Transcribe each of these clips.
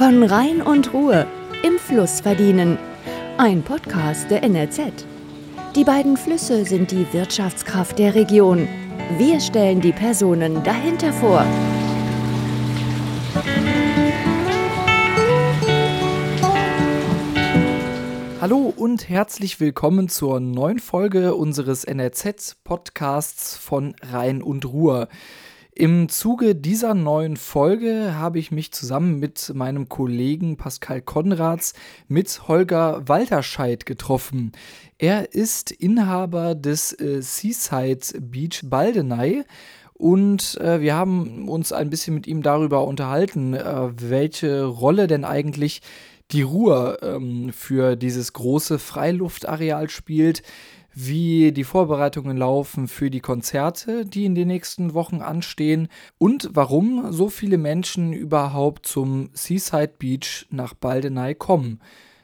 Von Rhein und Ruhe im Fluss verdienen. Ein Podcast der NRZ. Die beiden Flüsse sind die Wirtschaftskraft der Region. Wir stellen die Personen dahinter vor. Hallo und herzlich willkommen zur neuen Folge unseres NRZ-Podcasts von Rhein und Ruhr. Im Zuge dieser neuen Folge habe ich mich zusammen mit meinem Kollegen Pascal Konrads mit Holger Walterscheid getroffen. Er ist Inhaber des äh, Seaside Beach Baldeney und äh, wir haben uns ein bisschen mit ihm darüber unterhalten, äh, welche Rolle denn eigentlich die Ruhr ähm, für dieses große Freiluftareal spielt, wie die Vorbereitungen laufen für die Konzerte, die in den nächsten Wochen anstehen und warum so viele Menschen überhaupt zum Seaside Beach nach Baldeney kommen.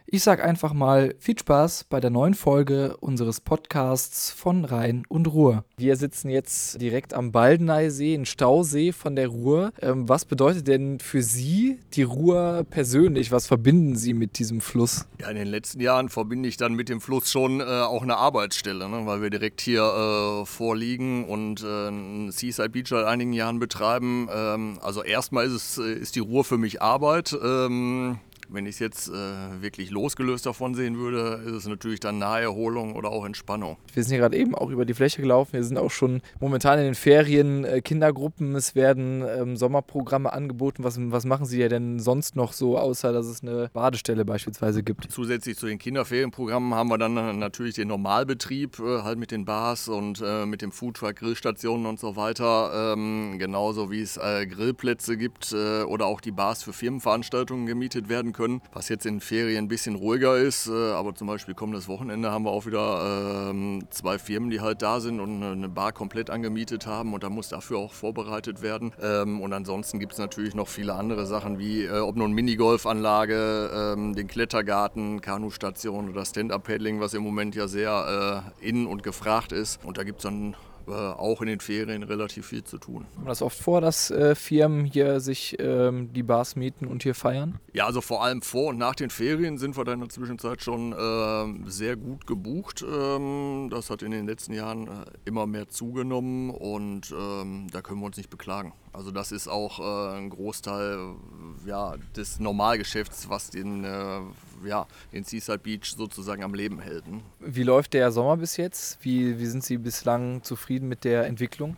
Ich sag einfach mal viel Spaß bei der neuen Folge unseres Podcasts von Rhein und Ruhr. Wir sitzen jetzt direkt am Baldeneysee, ein Stausee von der Ruhr. Ähm, was bedeutet denn für Sie die Ruhr persönlich? Was verbinden Sie mit diesem Fluss? Ja, in den letzten Jahren verbinde ich dann mit dem Fluss schon äh, auch eine Arbeitsstelle, ne? weil wir direkt hier äh, vorliegen und äh, einen Seaside Beach seit einigen Jahren betreiben. Ähm, also erstmal ist, es, äh, ist die Ruhr für mich Arbeit. Ähm, wenn ich es jetzt äh, wirklich losgelöst davon sehen würde, ist es natürlich dann Naherholung oder auch Entspannung. Wir sind hier gerade eben auch über die Fläche gelaufen. Wir sind auch schon momentan in den Ferien, äh, Kindergruppen. Es werden ähm, Sommerprogramme angeboten. Was, was machen Sie ja denn sonst noch so, außer dass es eine Badestelle beispielsweise gibt? Zusätzlich zu den Kinderferienprogrammen haben wir dann äh, natürlich den Normalbetrieb, äh, halt mit den Bars und äh, mit dem Foodtruck, Grillstationen und so weiter. Ähm, genauso wie es äh, Grillplätze gibt oder auch die Bars für Firmenveranstaltungen gemietet werden können, was jetzt in Ferien ein bisschen ruhiger ist. Äh, aber zum Beispiel kommendes Wochenende haben wir auch wieder ähm, zwei Firmen, die halt da sind und eine Bar komplett angemietet haben und da muss dafür auch vorbereitet werden. Ähm, und ansonsten gibt es natürlich noch viele andere Sachen wie äh, ob nun Minigolfanlage, ähm, den Klettergarten, Kanustation oder Stand-Up-Paddling, was im Moment ja sehr äh, in und gefragt ist. Und da gibt es dann äh, auch in den Ferien relativ viel zu tun. Kommt das oft vor, dass äh, Firmen hier sich ähm, die Bars mieten und hier feiern? Ja, also vor allem vor und nach den Ferien sind wir da in der Zwischenzeit schon äh, sehr gut gebucht. Ähm, das hat in den letzten Jahren äh, immer mehr zugenommen und ähm, da können wir uns nicht beklagen. Also das ist auch äh, ein Großteil ja, des Normalgeschäfts, was den, äh, ja, den Seaside Beach sozusagen am Leben hält. Ne? Wie läuft der Sommer bis jetzt? Wie, wie sind Sie bislang zufrieden mit der Entwicklung?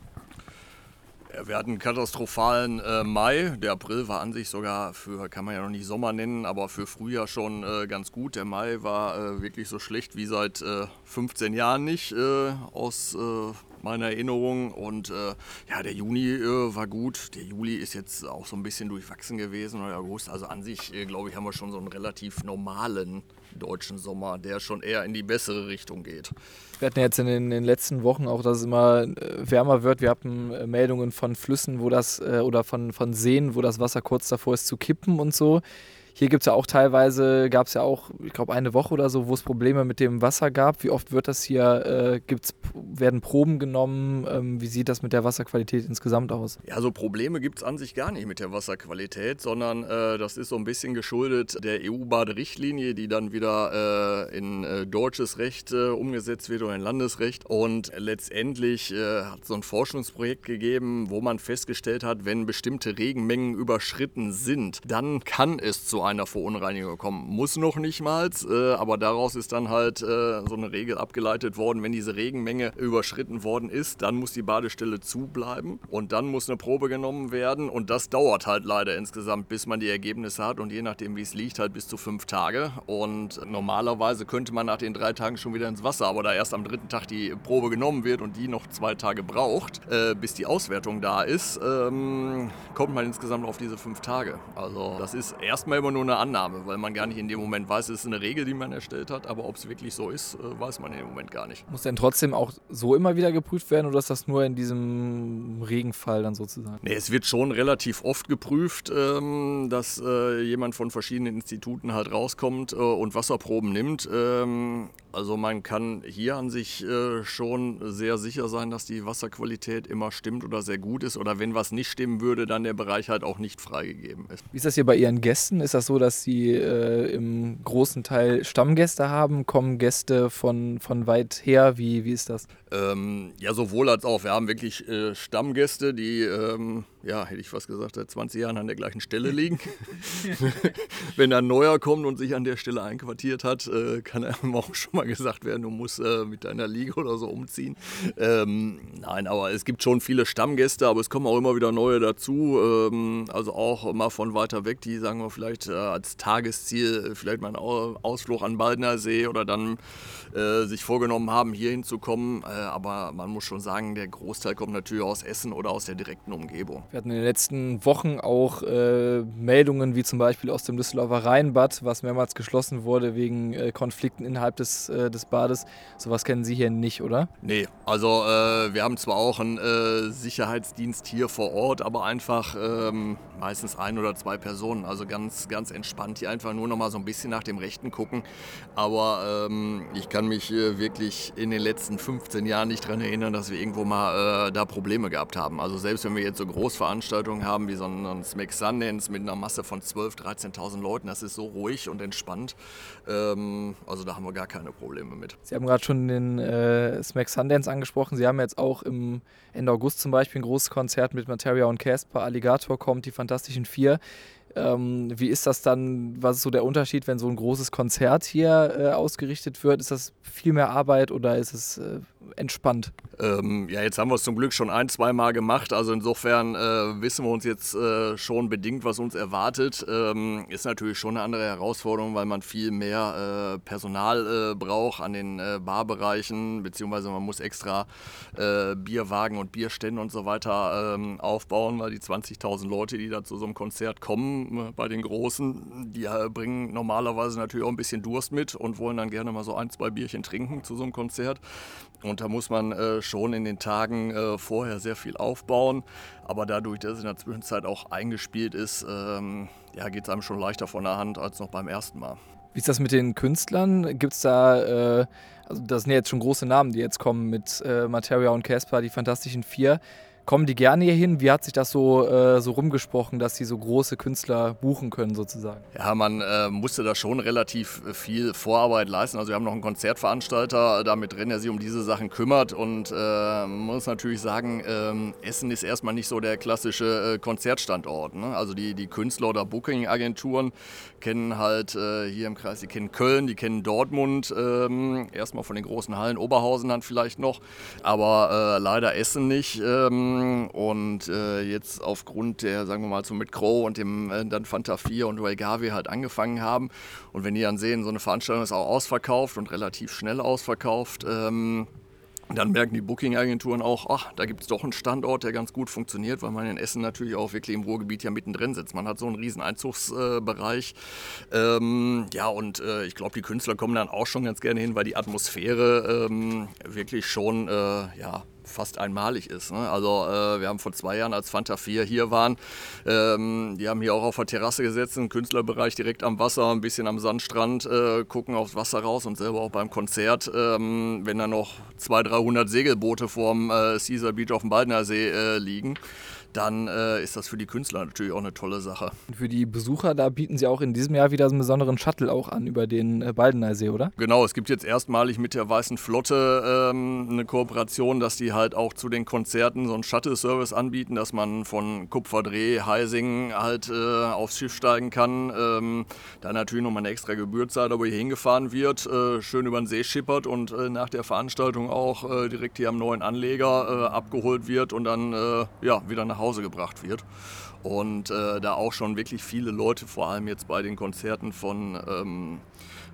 Wir hatten einen katastrophalen äh, Mai. Der April war an sich sogar für, kann man ja noch nicht Sommer nennen, aber für Frühjahr schon äh, ganz gut. Der Mai war äh, wirklich so schlecht wie seit 15 äh, Jahren nicht äh, aus meiner Erinnerung. Und äh, ja, der Juni äh, war gut. Der Juli ist jetzt auch so ein bisschen durchwachsen gewesen oder August. Also an sich, äh, glaube ich, haben wir schon so einen relativ normalen deutschen Sommer, der schon eher in die bessere Richtung geht. Wir hatten jetzt in den, in den letzten Wochen auch, dass es immer äh, wärmer wird. Wir hatten äh, Meldungen von Flüssen, wo das äh, oder von, von Seen, wo das Wasser kurz davor ist zu kippen und so. Hier gibt es ja auch teilweise, gab es ja auch, ich glaube, eine Woche oder so, wo es Probleme mit dem Wasser gab. Wie oft wird das hier, äh, gibt's, werden Proben genommen? Ähm, wie sieht das mit der Wasserqualität insgesamt aus? Ja, so Probleme gibt es an sich gar nicht mit der Wasserqualität, sondern äh, das ist so ein bisschen geschuldet der EU-Baderichtlinie, die dann wieder äh, in äh, deutsches Recht äh, umgesetzt wird oder in Landesrecht. Und letztendlich äh, hat es so ein Forschungsprojekt gegeben, wo man festgestellt hat, wenn bestimmte Regenmengen überschritten sind, dann kann es zu einer Verunreinigung kommen. Muss noch nicht mal, äh, aber daraus ist dann halt äh, so eine Regel abgeleitet worden, wenn diese Regenmenge überschritten worden ist, dann muss die Badestelle zubleiben und dann muss eine Probe genommen werden und das dauert halt leider insgesamt, bis man die Ergebnisse hat und je nachdem wie es liegt, halt bis zu fünf Tage und normalerweise könnte man nach den drei Tagen schon wieder ins Wasser, aber da erst am dritten Tag die Probe genommen wird und die noch zwei Tage braucht, äh, bis die Auswertung da ist, ähm, kommt man insgesamt auf diese fünf Tage. Also das ist erstmal immer nur nur eine Annahme, weil man gar nicht in dem Moment weiß, es ist eine Regel, die man erstellt hat, aber ob es wirklich so ist, äh, weiß man in dem Moment gar nicht. Muss denn trotzdem auch so immer wieder geprüft werden oder ist das nur in diesem Regenfall dann sozusagen? Nee, es wird schon relativ oft geprüft, ähm, dass äh, jemand von verschiedenen Instituten halt rauskommt äh, und Wasserproben nimmt. Also man kann hier an sich äh, schon sehr sicher sein, dass die Wasserqualität immer stimmt oder sehr gut ist. Oder wenn was nicht stimmen würde, dann der Bereich halt auch nicht freigegeben ist. Wie ist das hier bei Ihren Gästen? Ist das so, dass Sie äh, im großen Teil Stammgäste haben? Kommen Gäste von, von weit her? Wie, wie ist das? Ähm, ja, sowohl als auch. Wir haben wirklich äh, Stammgäste, die, ähm, ja, hätte ich fast gesagt, seit 20 Jahren an der gleichen Stelle liegen. Wenn ein neuer kommt und sich an der Stelle einquartiert hat, äh, kann einem auch schon mal gesagt werden, du musst äh, mit deiner Liga oder so umziehen. Ähm, nein, aber es gibt schon viele Stammgäste, aber es kommen auch immer wieder neue dazu. Ähm, also auch mal von weiter weg, die sagen wir vielleicht äh, als Tagesziel vielleicht mal einen Ausflug an Baldner See oder dann äh, sich vorgenommen haben, hier hinzukommen. Äh, aber man muss schon sagen, der Großteil kommt natürlich aus Essen oder aus der direkten Umgebung. Wir hatten in den letzten Wochen auch äh, Meldungen, wie zum Beispiel aus dem Düsseldorfer Rheinbad, was mehrmals geschlossen wurde wegen äh, Konflikten innerhalb des, äh, des Bades. Sowas kennen Sie hier nicht, oder? Nee, also äh, wir haben zwar auch einen äh, Sicherheitsdienst hier vor Ort, aber einfach ähm, meistens ein oder zwei Personen. Also ganz, ganz entspannt hier einfach nur noch mal so ein bisschen nach dem Rechten gucken. Aber ähm, ich kann mich wirklich in den letzten 15 Jahren nicht daran erinnern, dass wir irgendwo mal äh, da Probleme gehabt haben. Also selbst wenn wir jetzt so Großveranstaltungen haben wie so einen Smack Sundance mit einer Masse von 12.000, 13.000 Leuten, das ist so ruhig und entspannt. Ähm, also da haben wir gar keine Probleme mit. Sie haben gerade schon den äh, Smack Sundance angesprochen. Sie haben jetzt auch im Ende August zum Beispiel ein großes Konzert mit Materia und Casper. Alligator kommt, die Fantastischen Vier. Ähm, wie ist das dann? Was ist so der Unterschied, wenn so ein großes Konzert hier äh, ausgerichtet wird? Ist das viel mehr Arbeit oder ist es äh, entspannt? Ähm, ja, jetzt haben wir es zum Glück schon ein, zwei Mal gemacht. Also insofern äh, wissen wir uns jetzt äh, schon bedingt, was uns erwartet. Ähm, ist natürlich schon eine andere Herausforderung, weil man viel mehr äh, Personal äh, braucht an den äh, Barbereichen, beziehungsweise man muss extra äh, Bierwagen und Bierstände und so weiter ähm, aufbauen, weil die 20.000 Leute, die da zu so einem Konzert kommen, bei den Großen, die bringen normalerweise natürlich auch ein bisschen Durst mit und wollen dann gerne mal so ein, zwei Bierchen trinken zu so einem Konzert. Da muss man äh, schon in den Tagen äh, vorher sehr viel aufbauen. Aber dadurch, dass es in der Zwischenzeit auch eingespielt ist, ähm, ja, geht es einem schon leichter von der Hand als noch beim ersten Mal. Wie ist das mit den Künstlern? Gibt es da, äh, also das sind ja jetzt schon große Namen, die jetzt kommen mit äh, Materia und Casper, die Fantastischen Vier. Kommen die gerne hier hin? Wie hat sich das so, äh, so rumgesprochen, dass sie so große Künstler buchen können sozusagen? Ja, man äh, musste da schon relativ viel Vorarbeit leisten. Also wir haben noch einen Konzertveranstalter da mit drin, der sich um diese Sachen kümmert. Und äh, muss natürlich sagen, ähm, Essen ist erstmal nicht so der klassische äh, Konzertstandort. Ne? Also die, die Künstler oder Booking-Agenturen kennen halt äh, hier im Kreis, die kennen Köln, die kennen Dortmund, ähm, erstmal von den großen Hallen, Oberhausen dann vielleicht noch, aber äh, leider Essen nicht. Ähm, und äh, jetzt aufgrund der, sagen wir mal, so mit Crow und dem äh, dann Fanta 4 und Garvey halt angefangen haben. Und wenn die dann sehen, so eine Veranstaltung ist auch ausverkauft und relativ schnell ausverkauft, ähm, dann merken die Booking-Agenturen auch, ach, da gibt es doch einen Standort, der ganz gut funktioniert, weil man in Essen natürlich auch wirklich im Ruhrgebiet ja mittendrin sitzt. Man hat so einen riesen Einzugsbereich. Äh, ähm, ja, und äh, ich glaube, die Künstler kommen dann auch schon ganz gerne hin, weil die Atmosphäre ähm, wirklich schon, äh, ja, fast einmalig ist. Ne? Also äh, wir haben vor zwei Jahren, als Fanta 4 hier waren, ähm, die haben hier auch auf der Terrasse gesetzt, einen Künstlerbereich direkt am Wasser, ein bisschen am Sandstrand, äh, gucken aufs Wasser raus und selber auch beim Konzert, ähm, wenn da noch 200, 300 Segelboote vorm äh, Caesar Beach auf dem Baldner See äh, liegen dann äh, ist das für die Künstler natürlich auch eine tolle Sache. Und für die Besucher, da bieten Sie auch in diesem Jahr wieder einen besonderen Shuttle auch an über den äh, Baldeneysee, oder? Genau, es gibt jetzt erstmalig mit der Weißen Flotte ähm, eine Kooperation, dass die halt auch zu den Konzerten so einen Shuttle-Service anbieten, dass man von Kupferdreh, Heising halt äh, aufs Schiff steigen kann. Ähm, da natürlich nochmal eine extra Gebühr zahlt, aber hier hingefahren wird, äh, schön über den See schippert und äh, nach der Veranstaltung auch äh, direkt hier am neuen Anleger abgeholt wird und dann ja, wieder nach Hause gebracht wird. Und äh, da auch schon wirklich viele Leute, vor allem jetzt bei den Konzerten von ähm,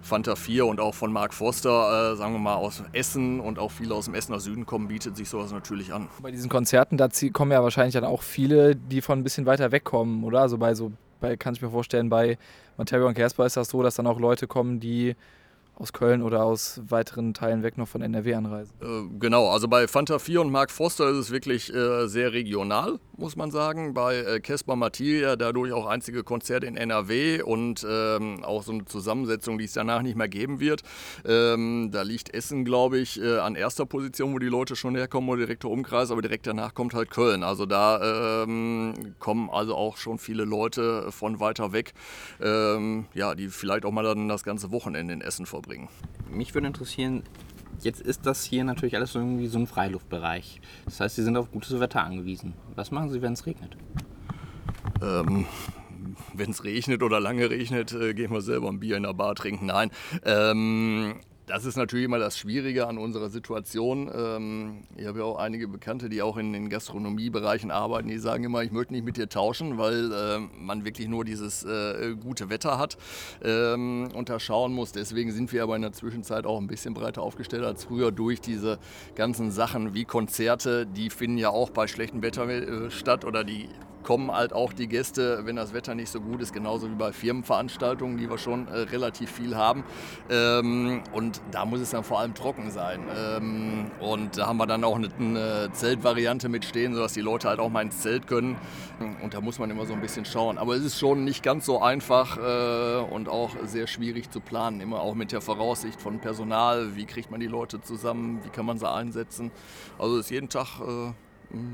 Fanta 4 und auch von Mark Foster, äh, sagen wir mal aus Essen und auch viele aus dem Essener Süden kommen, bietet sich sowas natürlich an. Bei diesen Konzerten, da kommen ja wahrscheinlich dann auch viele, die von ein bisschen weiter weg kommen, oder? Also bei so, bei, kann ich mir vorstellen, bei Materia und Casper ist das so, dass dann auch Leute kommen, die aus Köln oder aus weiteren Teilen weg noch von NRW anreisen. Äh, genau, also bei Fanta 4 und Mark Foster ist es wirklich äh, sehr regional, muss man sagen. Bei äh, Caspar Mattilia dadurch auch einzige Konzerte in NRW und ähm, auch so eine Zusammensetzung, die es danach nicht mehr geben wird. Ähm, da liegt Essen, glaube ich, äh, an erster Position, wo die Leute schon herkommen, oder direkter Umkreis, aber direkt danach kommt halt Köln. Also da ähm, kommen also auch schon viele Leute von weiter weg, ähm, ja, die vielleicht auch mal dann das ganze Wochenende in Essen verbringen verbringen. Mich würde interessieren, jetzt ist das hier natürlich alles irgendwie so ein Freiluftbereich. Das heißt, Sie sind auf gutes Wetter angewiesen. Was machen Sie, wenn es regnet? Ähm, wenn es regnet oder lange regnet, äh, gehen wir selber ein Bier in der Bar trinken. Nein. Ähm, das ist natürlich immer das Schwierige an unserer Situation. Ähm, ich habe ja auch einige Bekannte, die auch in den Gastronomiebereichen arbeiten, die sagen immer, ich möchte nicht mit dir tauschen, weil äh, man wirklich nur dieses äh, gute Wetter hat ähm, und da schauen muss. Deswegen sind wir aber in der Zwischenzeit auch ein bisschen breiter aufgestellt als früher durch diese ganzen Sachen wie Konzerte. Die finden ja auch bei schlechtem Wetter äh, statt oder die kommen halt auch die Gäste, wenn das Wetter nicht so gut ist, genauso wie bei Firmenveranstaltungen, die wir schon äh, relativ viel haben. Ähm, und da muss es dann vor allem trocken sein. Ähm, und da haben wir dann auch eine, eine Zeltvariante mitstehen, sodass die Leute halt auch mal ins Zelt können. Und da muss man immer so ein bisschen schauen. Aber es ist schon nicht ganz so einfach äh, und auch sehr schwierig zu planen. Immer auch mit der Voraussicht von Personal. Wie kriegt man die Leute zusammen? Wie kann man sie einsetzen? Also ist jeden Tag äh,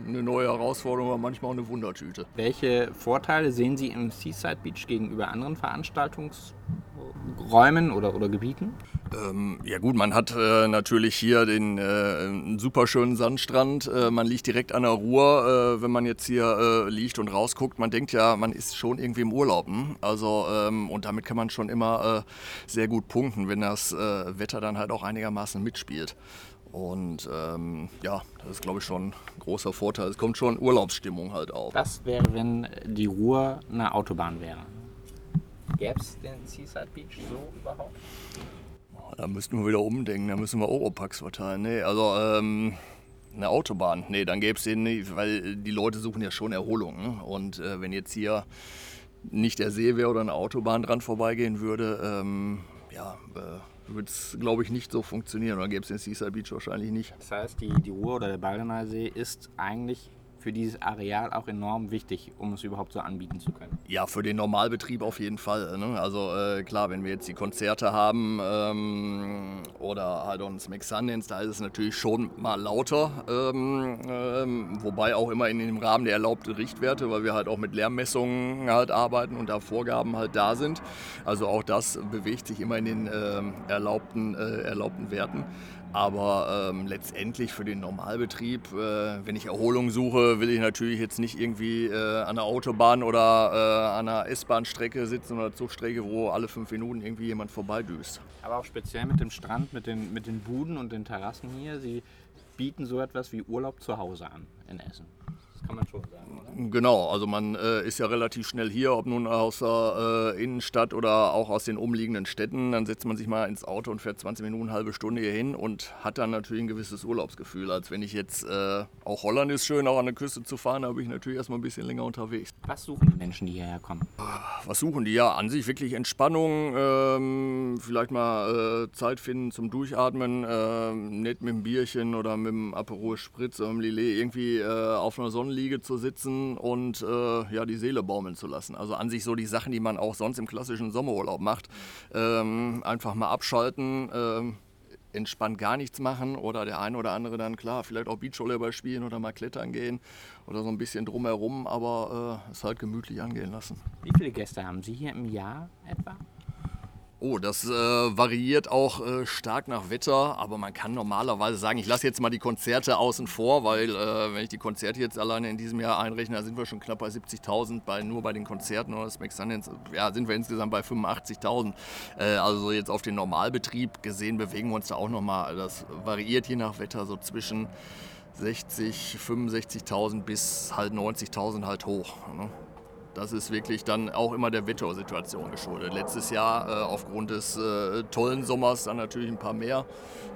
eine neue Herausforderung, aber manchmal auch eine Wundertüte. Welche Vorteile sehen Sie im Seaside Beach gegenüber anderen Veranstaltungsräumen oder, oder Gebieten? Ähm, ja gut, man hat äh, natürlich hier den äh, super schönen Sandstrand. Äh, man liegt direkt an der Ruhr. Äh, wenn man jetzt hier äh, liegt und rausguckt, man denkt ja, man ist schon irgendwie im Urlaub. Hm? Also ähm, und damit kann man schon immer äh, sehr gut punkten, wenn das Wetter dann halt auch einigermaßen mitspielt. Und ähm, ja, das ist, glaube ich, schon ein großer Vorteil. Es kommt schon Urlaubsstimmung halt auf. Was wäre, wenn die Ruhr eine Autobahn wäre? Gäbe es den Seaside Beach so überhaupt? Da müssten wir wieder umdenken, da müssen wir Europax verteilen. Nee, also ähm, eine Autobahn, nee, dann gäbe es den nicht, weil die Leute suchen ja schon Erholung. Ne? Und äh, wenn jetzt hier nicht der See wäre oder eine Autobahn dran vorbeigehen würde, ähm, ja, äh, würde es, glaube ich, nicht so funktionieren. Oder gäbe es den Seaside Beach wahrscheinlich nicht. Das heißt, die, die Ruhr oder der Baldener See ist eigentlich für dieses Areal auch enorm wichtig, um es überhaupt so anbieten zu können. Ja, für den Normalbetrieb auf jeden Fall. Ne? Also äh, klar, wenn wir jetzt die Konzerte haben ähm, oder halt ein Smack Sundance, da ist es natürlich schon mal lauter, ähm, ähm, wobei auch immer in dem Rahmen der erlaubten Richtwerte, weil wir halt auch mit Lärmmessungen halt arbeiten und da Vorgaben halt da sind. Also auch das bewegt sich immer in den ähm, erlaubten, äh, erlaubten Werten. Aber ähm, letztendlich für den Normalbetrieb, äh, wenn ich Erholung suche, will ich natürlich jetzt nicht irgendwie äh, an der Autobahn oder äh, an einer S-Bahn-Strecke sitzen oder Zugstrecke, wo alle fünf Minuten irgendwie jemand vorbeidüst. Aber auch speziell mit dem Strand, mit den, mit den Buden und den Terrassen hier, Sie bieten so etwas wie Urlaub zu Hause an in Essen. Das kann man schon sagen, oder? Genau, also man äh, ist ja relativ schnell hier, ob nun aus der äh, Innenstadt oder auch aus den umliegenden Städten. Dann setzt man sich mal ins Auto und fährt 20 Minuten, eine halbe Stunde hier hin und hat dann natürlich ein gewisses Urlaubsgefühl. Als wenn ich jetzt, äh, auch Holland ist schön, auch an der Küste zu fahren, da bin ich natürlich erstmal ein bisschen länger unterwegs. Was suchen die Menschen, die hierher kommen? Was suchen die? Ja, an sich wirklich Entspannung, ähm, vielleicht mal äh, Zeit finden zum Durchatmen, ähm, nicht mit einem Bierchen oder mit einem Aperol Spritz oder einem Lillet irgendwie äh, auf einer Sonne Sonnenliege zu sitzen und äh, ja, die Seele baumeln zu lassen. Also an sich so die Sachen, die man auch sonst im klassischen Sommerurlaub macht. Ähm, einfach mal abschalten. Ähm, entspannt gar nichts machen oder der eine oder andere dann klar, vielleicht auch Beachvolleyball spielen oder mal klettern gehen oder so ein bisschen drumherum, aber äh, es halt gemütlich angehen lassen. Wie viele Gäste haben Sie hier im Jahr etwa? Oh, das äh, variiert auch äh, stark nach Wetter, aber man kann normalerweise sagen, ich lasse jetzt mal die Konzerte außen vor, weil äh, wenn ich die Konzerte jetzt alleine in diesem Jahr einrechne, da sind wir schon knapp bei 70.000, bei, nur bei den Konzerten oder Smack Sundance, ja, sind wir insgesamt bei 85.000. Äh, also jetzt auf den Normalbetrieb gesehen bewegen wir uns da auch nochmal, das variiert je nach Wetter so zwischen 60, 65.000 bis halt 90.000 halt hoch. Ne? Das ist wirklich dann auch immer der Wettersituation geschuldet. Letztes Jahr äh, aufgrund des äh, tollen Sommers dann natürlich ein paar mehr.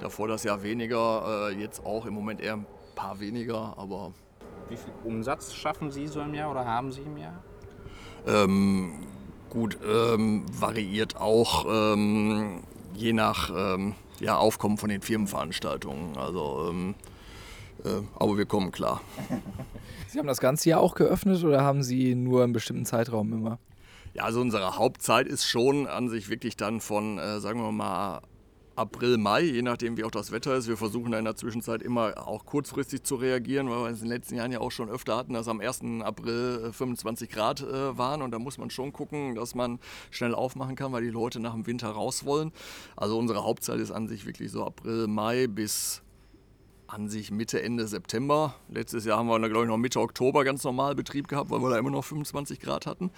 Davor das Jahr weniger, äh, jetzt auch im Moment eher ein paar weniger, aber. Wie viel Umsatz schaffen Sie so im Jahr oder haben Sie im Jahr? Ähm, gut, ähm, variiert auch. Ähm, je nach ähm, ja, Aufkommen von den Firmenveranstaltungen. Also, ähm, äh, aber wir kommen klar. Sie haben das ganze Jahr auch geöffnet oder haben Sie nur einen bestimmten Zeitraum immer? Ja, also unsere Hauptzeit ist schon an sich wirklich dann von, äh, sagen wir mal, April, Mai, je nachdem wie auch das Wetter ist. Wir versuchen da in der Zwischenzeit immer auch kurzfristig zu reagieren, weil wir es in den letzten Jahren ja auch schon öfter hatten, dass am 1. April 25 äh, Grad äh, waren und da muss man schon gucken, dass man schnell aufmachen kann, weil die Leute nach dem Winter raus wollen. Also unsere Hauptzeit ist an sich wirklich so April, Mai bis an sich Mitte, Ende September. Letztes Jahr haben wir, glaube ich, noch Mitte Oktober ganz normal Betrieb gehabt, weil wir da immer noch 25 Grad hatten.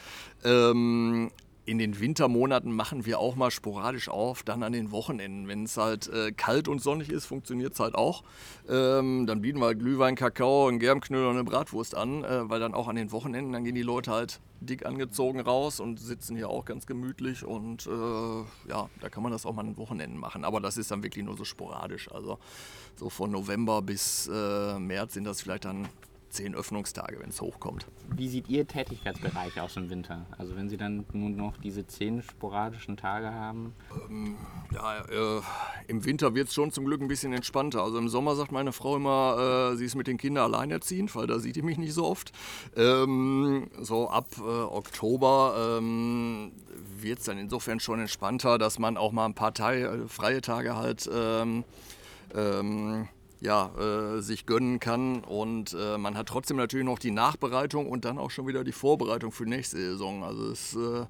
Ähm, in den Wintermonaten machen wir auch mal sporadisch auf, dann an den Wochenenden. Wenn es halt äh, kalt und sonnig ist, funktioniert es halt auch. Ähm, dann bieten wir halt Glühwein, Kakao, einen Germknödel und eine Bratwurst an, äh, weil dann auch an den Wochenenden, dann gehen die Leute halt dick angezogen raus und sitzen hier auch ganz gemütlich und äh, ja, da kann man das auch mal an den Wochenenden machen. Aber das ist dann wirklich nur so sporadisch. Also so von November bis äh, März sind das vielleicht dann zehn Öffnungstage, wenn es hochkommt. Wie sieht Ihr Tätigkeitsbereich aus im Winter? Also wenn Sie dann nun noch diese zehn sporadischen Tage haben? Ähm, ja, äh, im Winter wird es schon zum Glück ein bisschen entspannter. Also im Sommer sagt meine Frau immer, äh, sie ist mit den Kindern alleinerziehend, weil da sieht die mich nicht so oft. Ähm, so ab äh, Oktober ähm, wird es dann insofern schon entspannter, dass man auch mal ein paar Tage, äh, freie Tage halt ähm, ähm, ja, äh, sich gönnen kann. Und äh, man hat trotzdem natürlich noch die Nachbereitung und dann auch schon wieder die Vorbereitung für nächste Saison. Also es ist äh,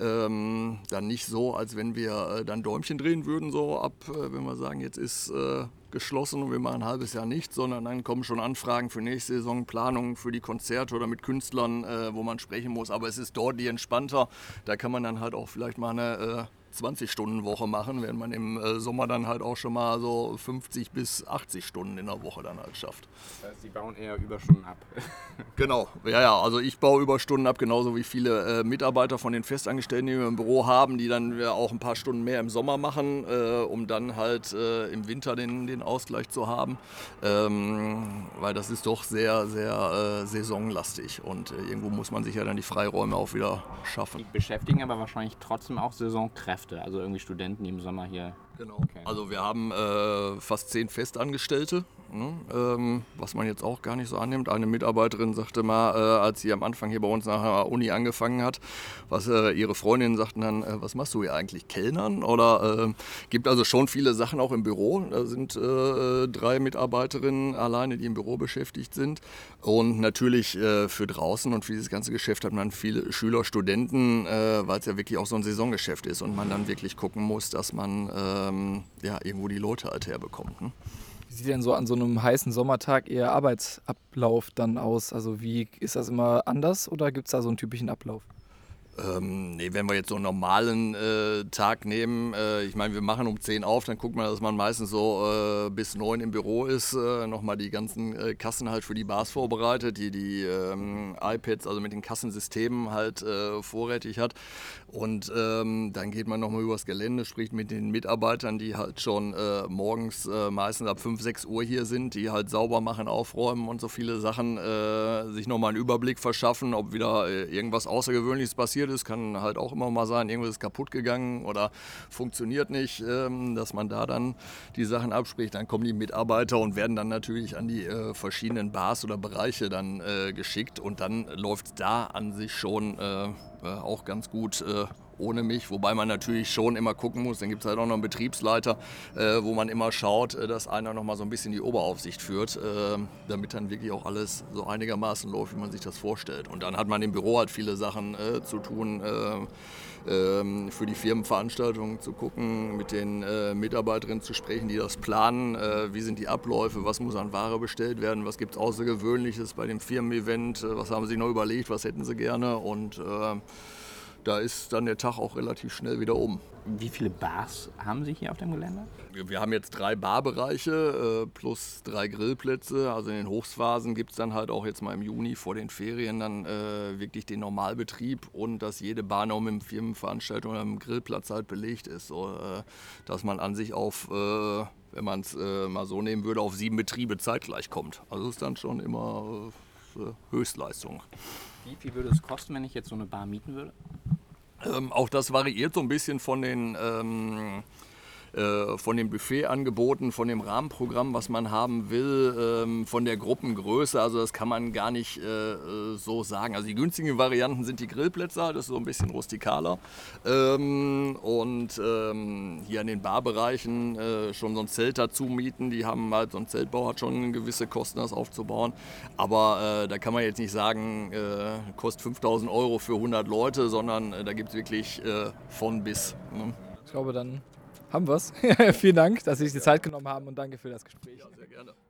ähm, dann nicht so, als wenn wir äh, dann Däumchen drehen würden, so ab, äh, wenn wir sagen, jetzt ist äh, geschlossen und wir machen ein halbes Jahr nichts, sondern dann kommen schon Anfragen für nächste Saison, Planungen für die Konzerte oder mit Künstlern, wo man sprechen muss. Aber es ist deutlich entspannter. Da kann man dann halt auch vielleicht mal eine 20-Stunden-Woche machen, während man im äh, Sommer dann halt auch schon mal so 50 bis 80 Stunden in der Woche dann halt schafft. Das heißt, Sie bauen eher Überstunden ab. genau, ja, ja, also ich baue Überstunden ab, genauso wie viele äh, Mitarbeiter von den Festangestellten, die wir im Büro haben, die dann ja auch ein paar Stunden mehr im Sommer machen, äh, um dann halt äh, im Winter den, den Ausgleich zu haben. Ähm, weil das ist doch sehr, sehr äh, saisonlastig und äh, irgendwo muss man sich ja dann die Freiräume auch wieder schaffen. Die beschäftigen aber wahrscheinlich trotzdem auch Saisonkräfte. Kräfte, also irgendwie Studenten, die im Sommer hier. Genau. Okay. Also wir haben äh, fast zehn Festangestellte, ne? ähm, was man jetzt auch gar nicht so annimmt. Eine Mitarbeiterin sagte mal, äh, als sie am Anfang hier bei uns nach der Uni angefangen hat, was äh, ihre Freundinnen sagten dann, äh, was machst du hier eigentlich, Kellnern? Oder äh, gibt also schon viele Sachen auch im Büro. Da sind äh, drei Mitarbeiterinnen alleine, die im Büro beschäftigt sind. Und natürlich für draußen und für dieses ganze Geschäft hat man viele Schüler, Studenten, weil es ja wirklich auch so ein Saisongeschäft ist und man dann wirklich gucken muss, dass man ähm, ja, irgendwo die Leute halt herbekommt. Ne? Wie sieht denn so an so einem heißen Sommertag Ihr Arbeitsablauf dann aus? Also wie ist das immer anders oder gibt es da so einen typischen Ablauf? Ähm, nee, wenn wir jetzt so einen normalen äh, Tag nehmen, äh, ich meine, wir machen um 10 auf, dann guckt man, dass man meistens so äh, bis 9 im Büro ist, äh, nochmal die ganzen äh, Kassen halt für die Bars vorbereitet, die die ähm, iPads, also mit den Kassensystemen halt äh, vorrätig hat. Und ähm, dann geht man nochmal übers Gelände, spricht mit den Mitarbeitern, die halt schon äh, morgens meistens ab 5, 6 Uhr hier sind, die halt sauber machen, aufräumen und so viele Sachen, sich nochmal einen Überblick verschaffen, ob wieder irgendwas Außergewöhnliches passiert ist, kann halt auch immer mal sein, irgendwas ist kaputt gegangen oder funktioniert nicht, ähm, dass man da dann die Sachen abspricht. Dann kommen die Mitarbeiter und werden dann natürlich an die äh, verschiedenen Bars oder Bereiche dann äh, geschickt und dann läuft da an sich schon äh, auch ganz gut ohne mich, wobei man natürlich schon immer gucken muss. Dann gibt es halt auch noch einen Betriebsleiter, äh, wo man immer schaut, äh, dass einer noch mal so ein bisschen die Oberaufsicht führt, äh, damit dann wirklich auch alles so einigermaßen läuft, wie man sich das vorstellt. Und dann hat man im Büro halt viele Sachen äh, zu tun äh, ähm, für die Firmenveranstaltungen zu gucken, mit den äh, Mitarbeiterinnen zu sprechen, die das planen, wie sind die Abläufe, was muss an Ware bestellt werden, was gibt es Außergewöhnliches bei dem Firmen-Event, was haben sie noch überlegt, was hätten sie gerne und da ist dann der Tag auch relativ schnell wieder um. Wie viele Bars haben Sie hier auf dem Gelände? Wir haben jetzt drei Barbereiche äh, plus drei Grillplätze. Also in den Hochphasen gibt es dann halt auch jetzt mal im Juni vor den Ferien dann äh, wirklich den Normalbetrieb und dass jede Bar noch mit einem Firmenveranstaltung oder einem Grillplatz halt belegt ist. So, äh, dass man an sich auf, äh, wenn man es äh, mal so nehmen würde, auf sieben Betriebe zeitgleich kommt. Also ist dann schon immer äh, Höchstleistung. Wie viel würde es kosten, wenn ich jetzt so eine Bar mieten würde? Ähm, auch das variiert so ein bisschen von den, ähm, äh, von den Buffetangeboten, von dem Rahmenprogramm, was man haben will, ähm, von der Gruppengröße. Also das kann man gar nicht äh, äh, so sagen. Also die günstigen Varianten sind die Grillplätze, das ist so ein bisschen rustikaler. Ähm, und ähm, hier an den Barbereichen äh, schon so ein Zelt dazu mieten. Die haben halt, so ein Zeltbau hat schon gewisse Kosten, das aufzubauen. Aber äh, da kann man jetzt nicht sagen, kostet 5000 Euro für 100 Leute, sondern da gibt es wirklich von bis. Ne? Ich glaube, dann haben wir es. Vielen Dank, dass Sie sich die Zeit genommen haben und danke für das Gespräch. Ja, sehr gerne.